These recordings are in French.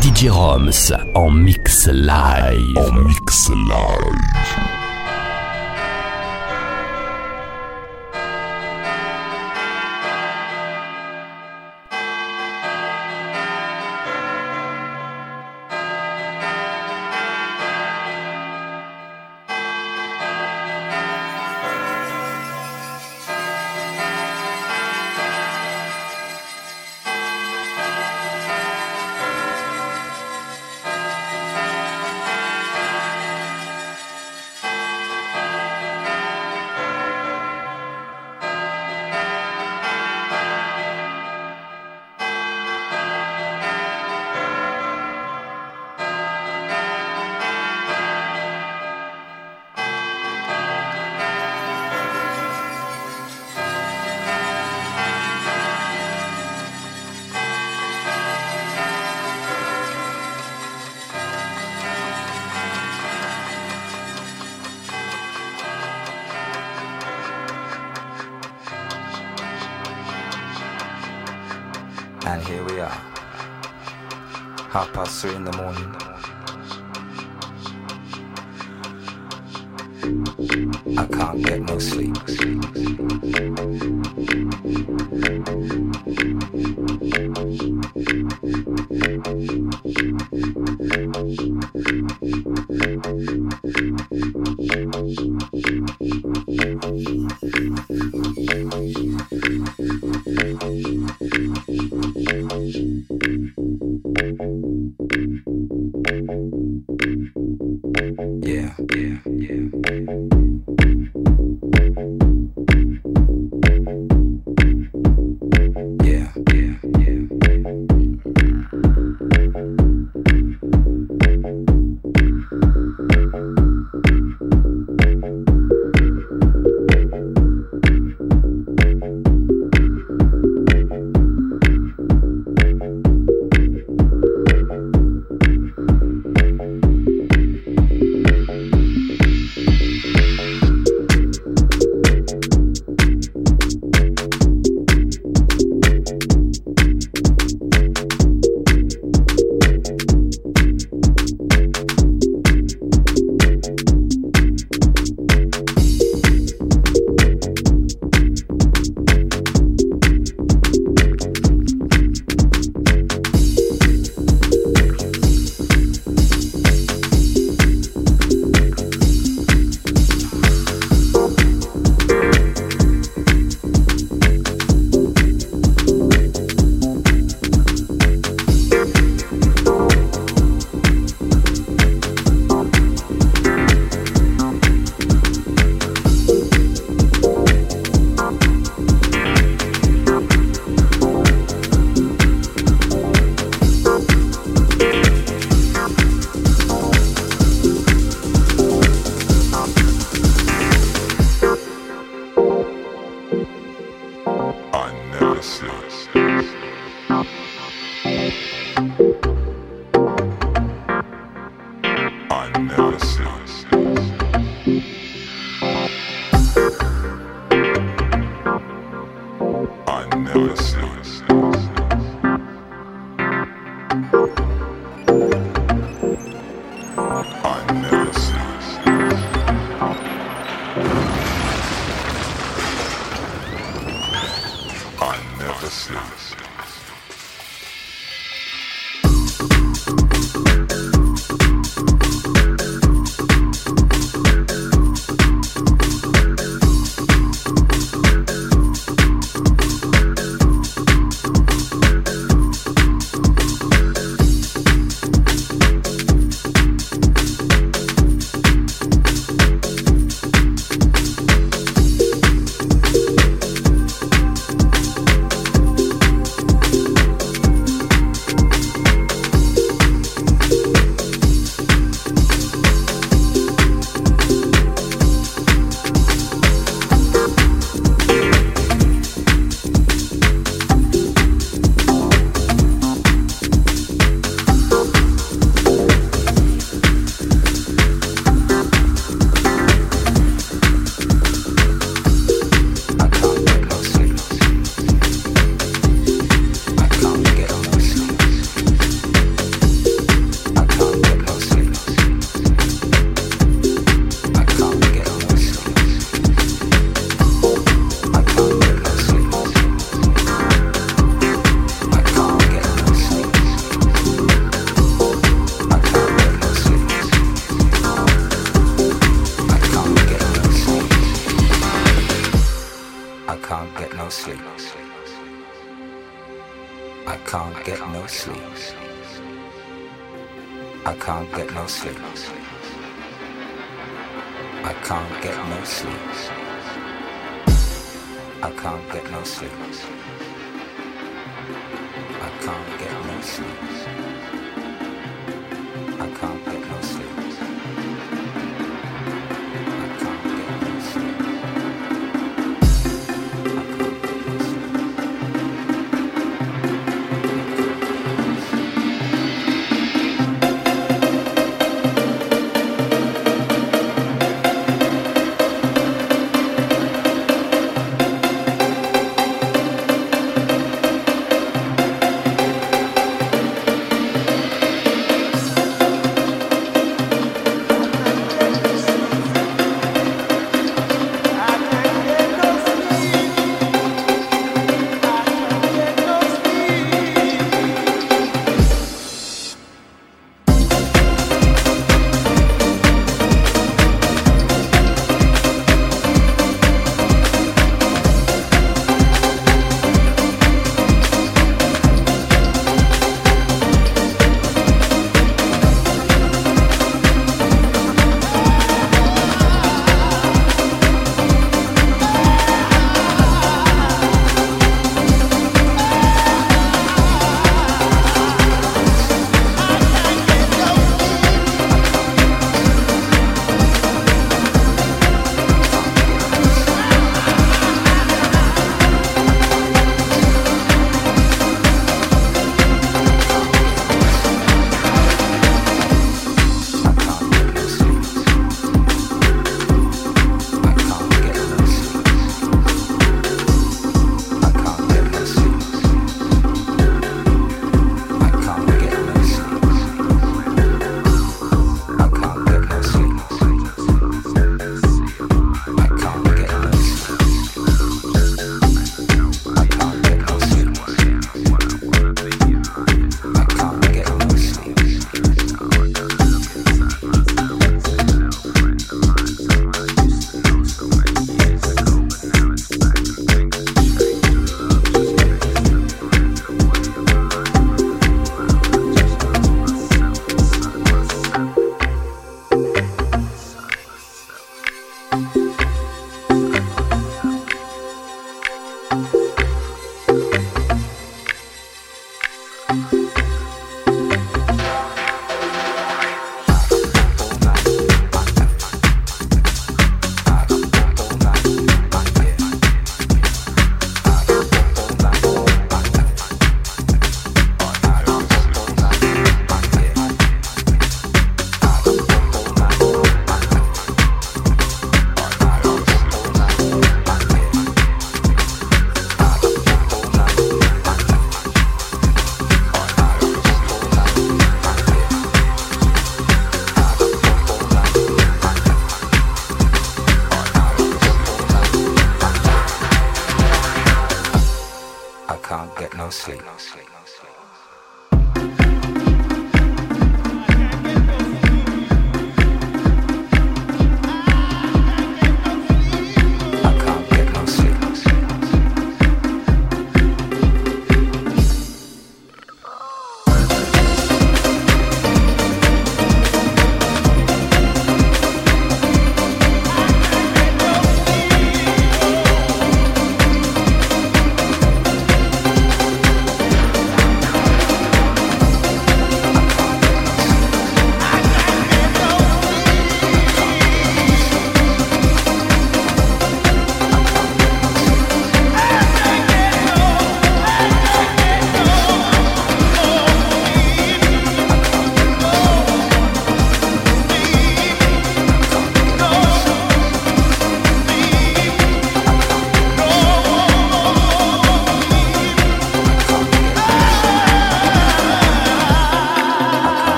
DJ Roms en mix live. En mix live.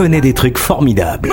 Connaît des trucs formidables.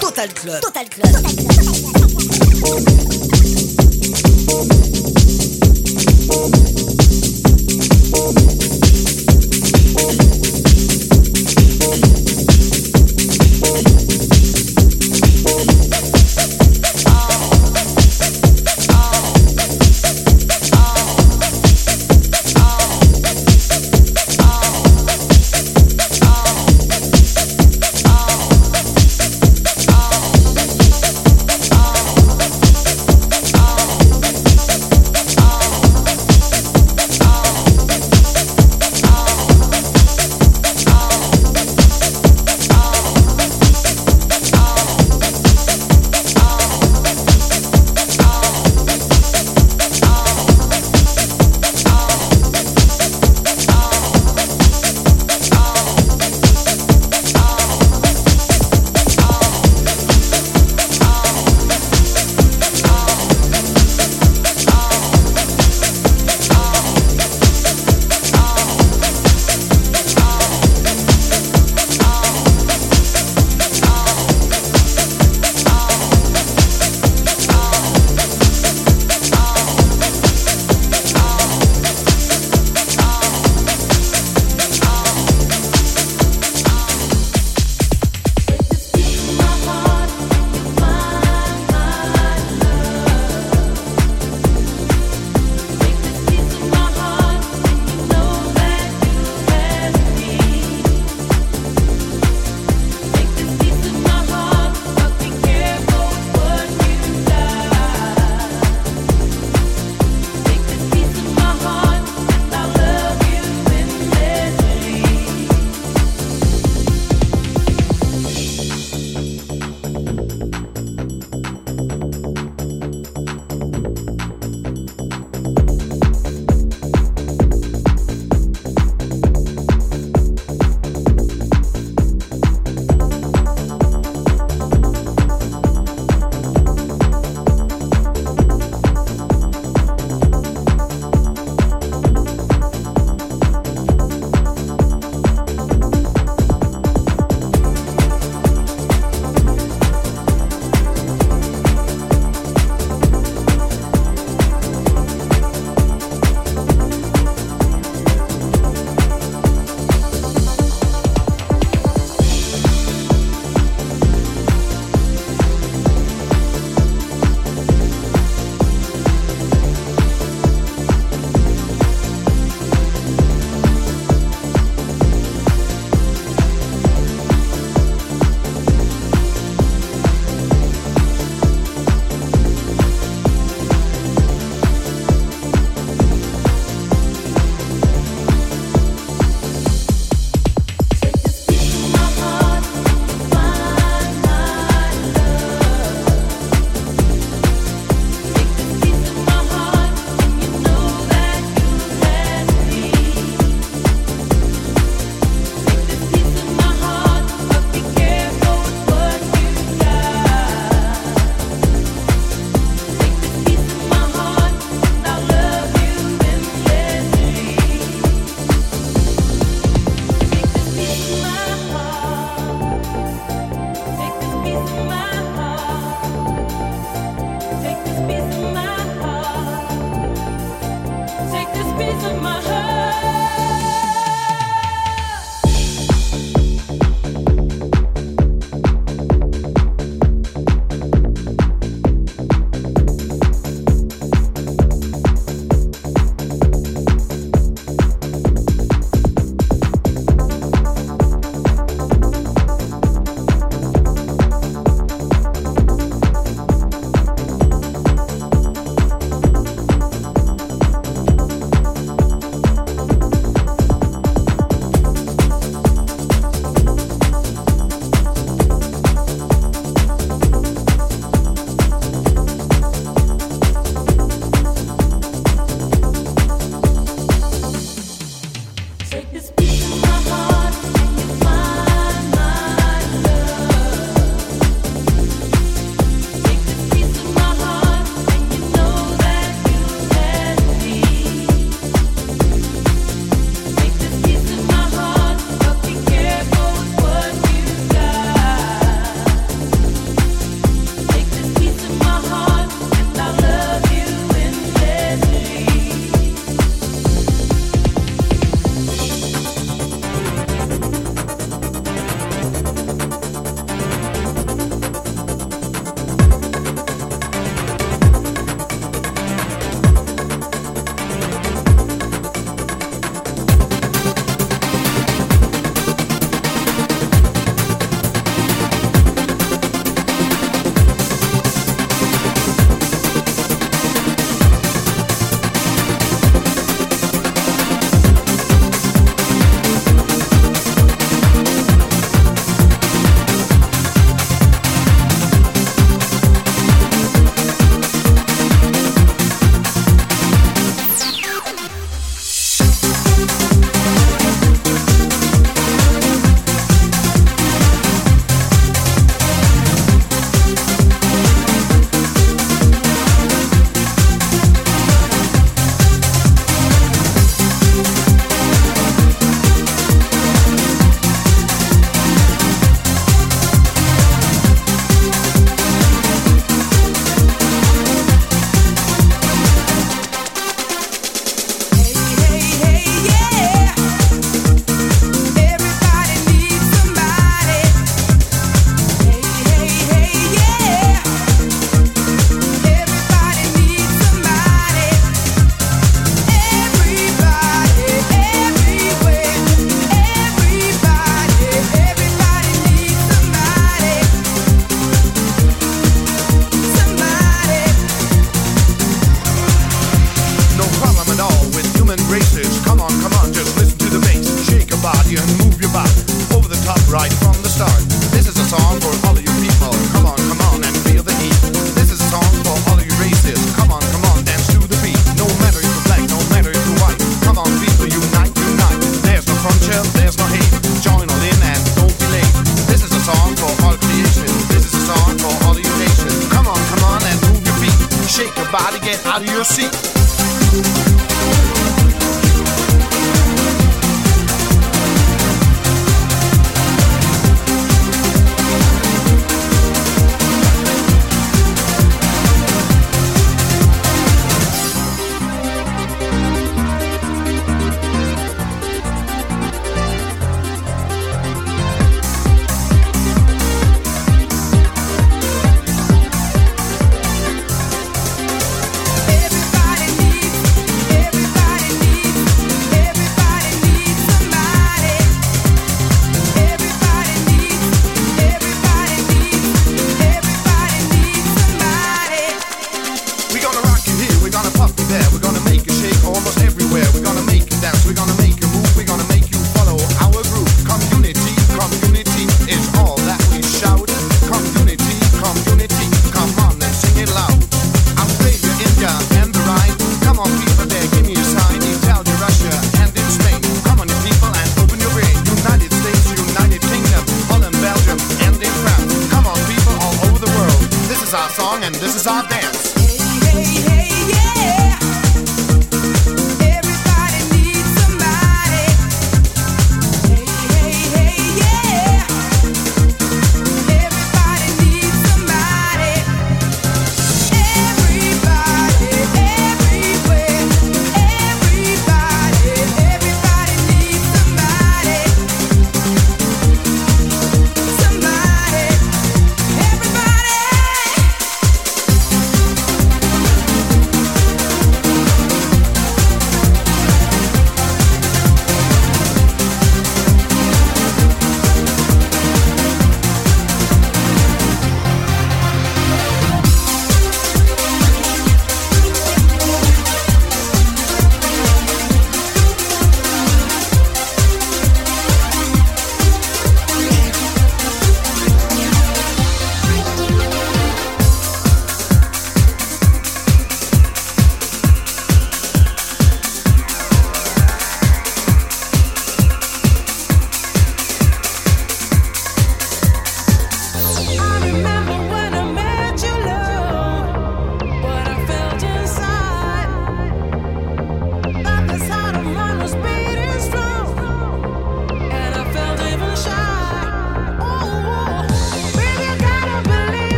Total Club.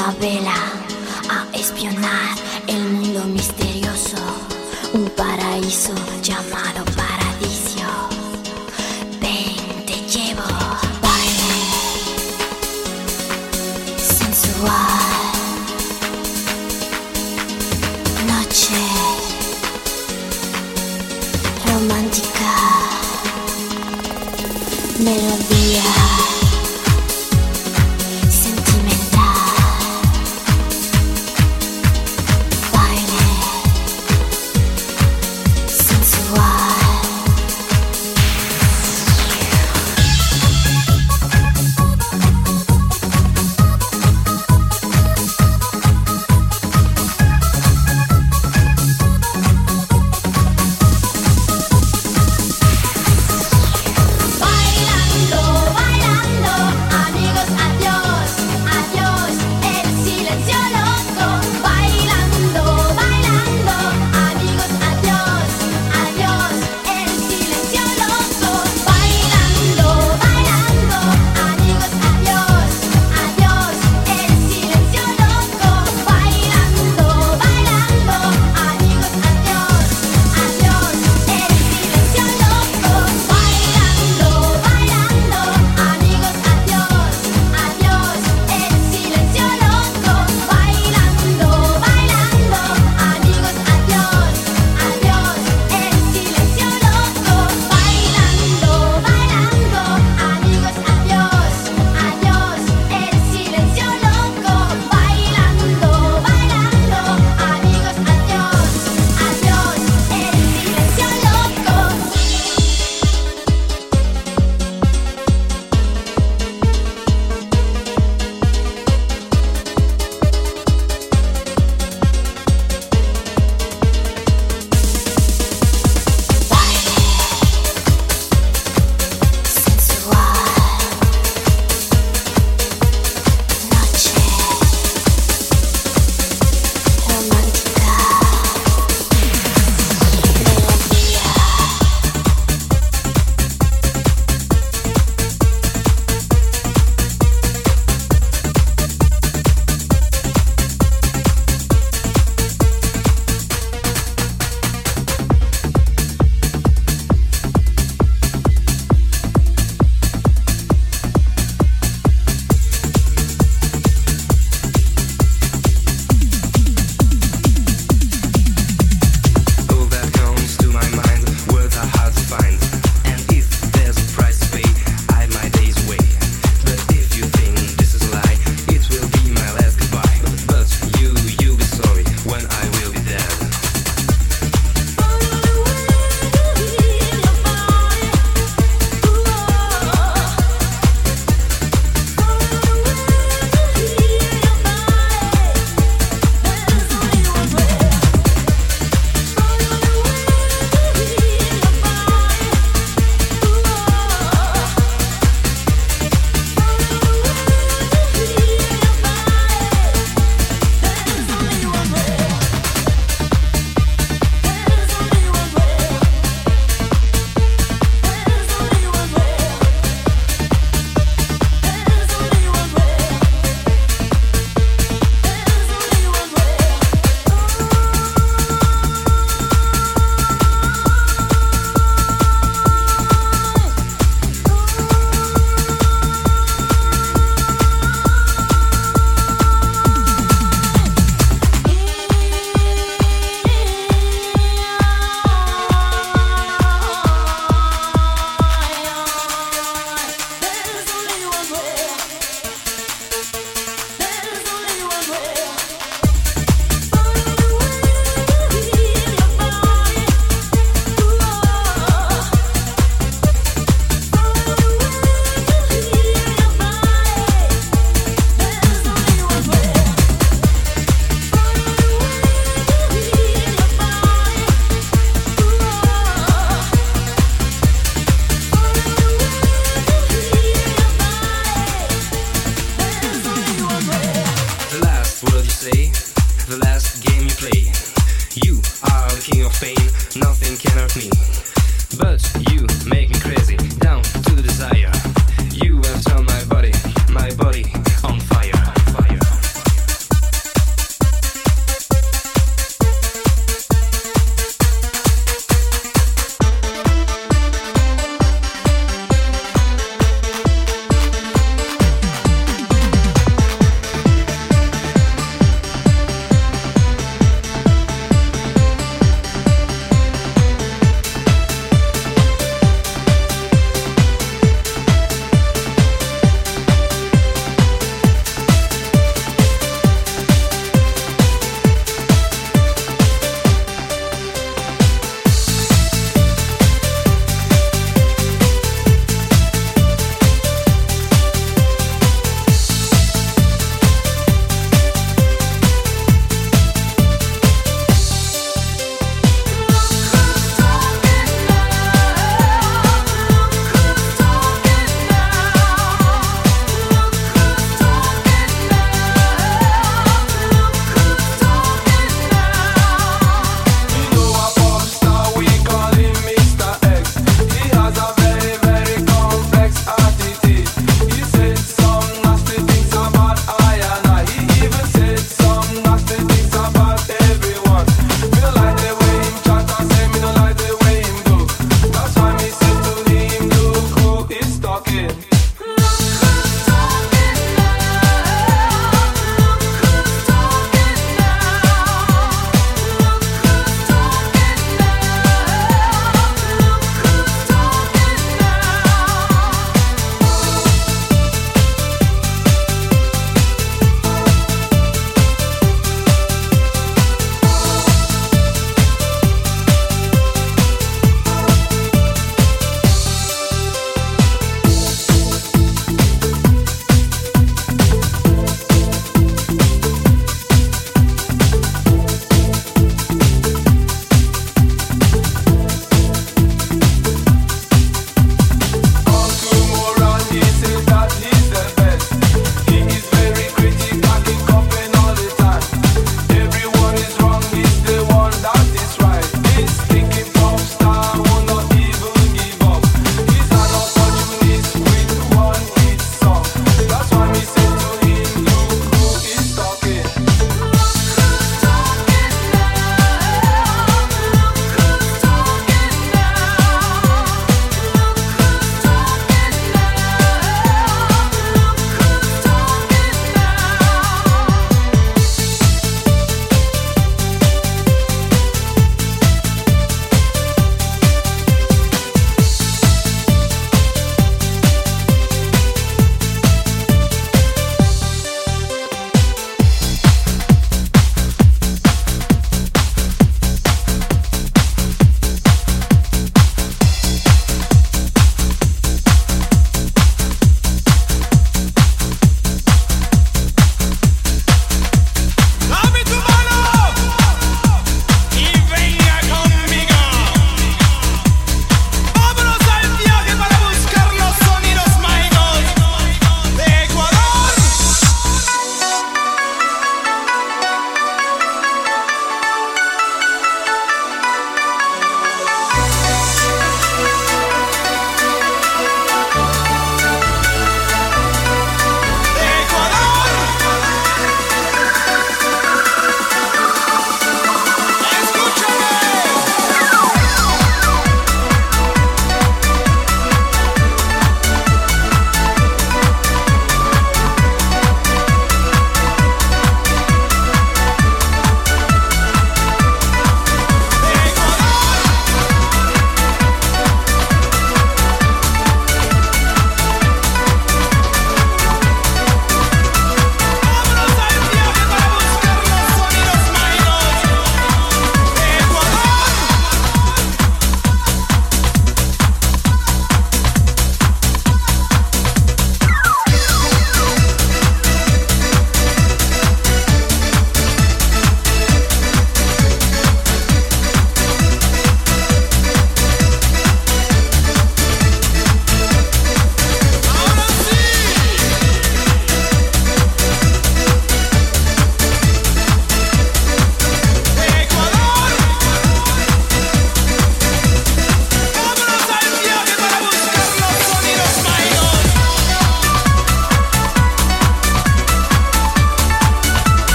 una vela a espionar el mundo misterioso, un paraíso llamado paraíso.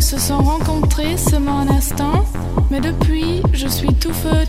se sont rencontrés seulement un instant, mais depuis je suis tout feu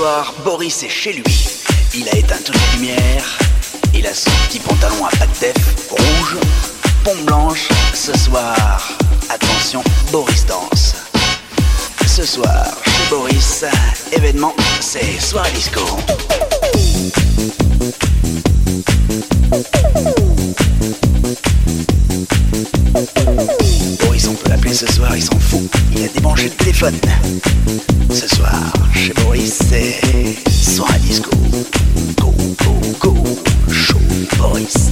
soir, Boris est chez lui. Il a éteint toutes les lumières. Il a son petit pantalon à pattes d'eff, rouge, pompe blanche. Ce soir, attention, Boris danse. Ce soir, chez Boris, événement, c'est soirée disco. Ce soir, ils s'en foutent. Il a débranché le téléphone. Ce soir, chez Boris, c'est soir à disco. Go, go, go. Show Boris.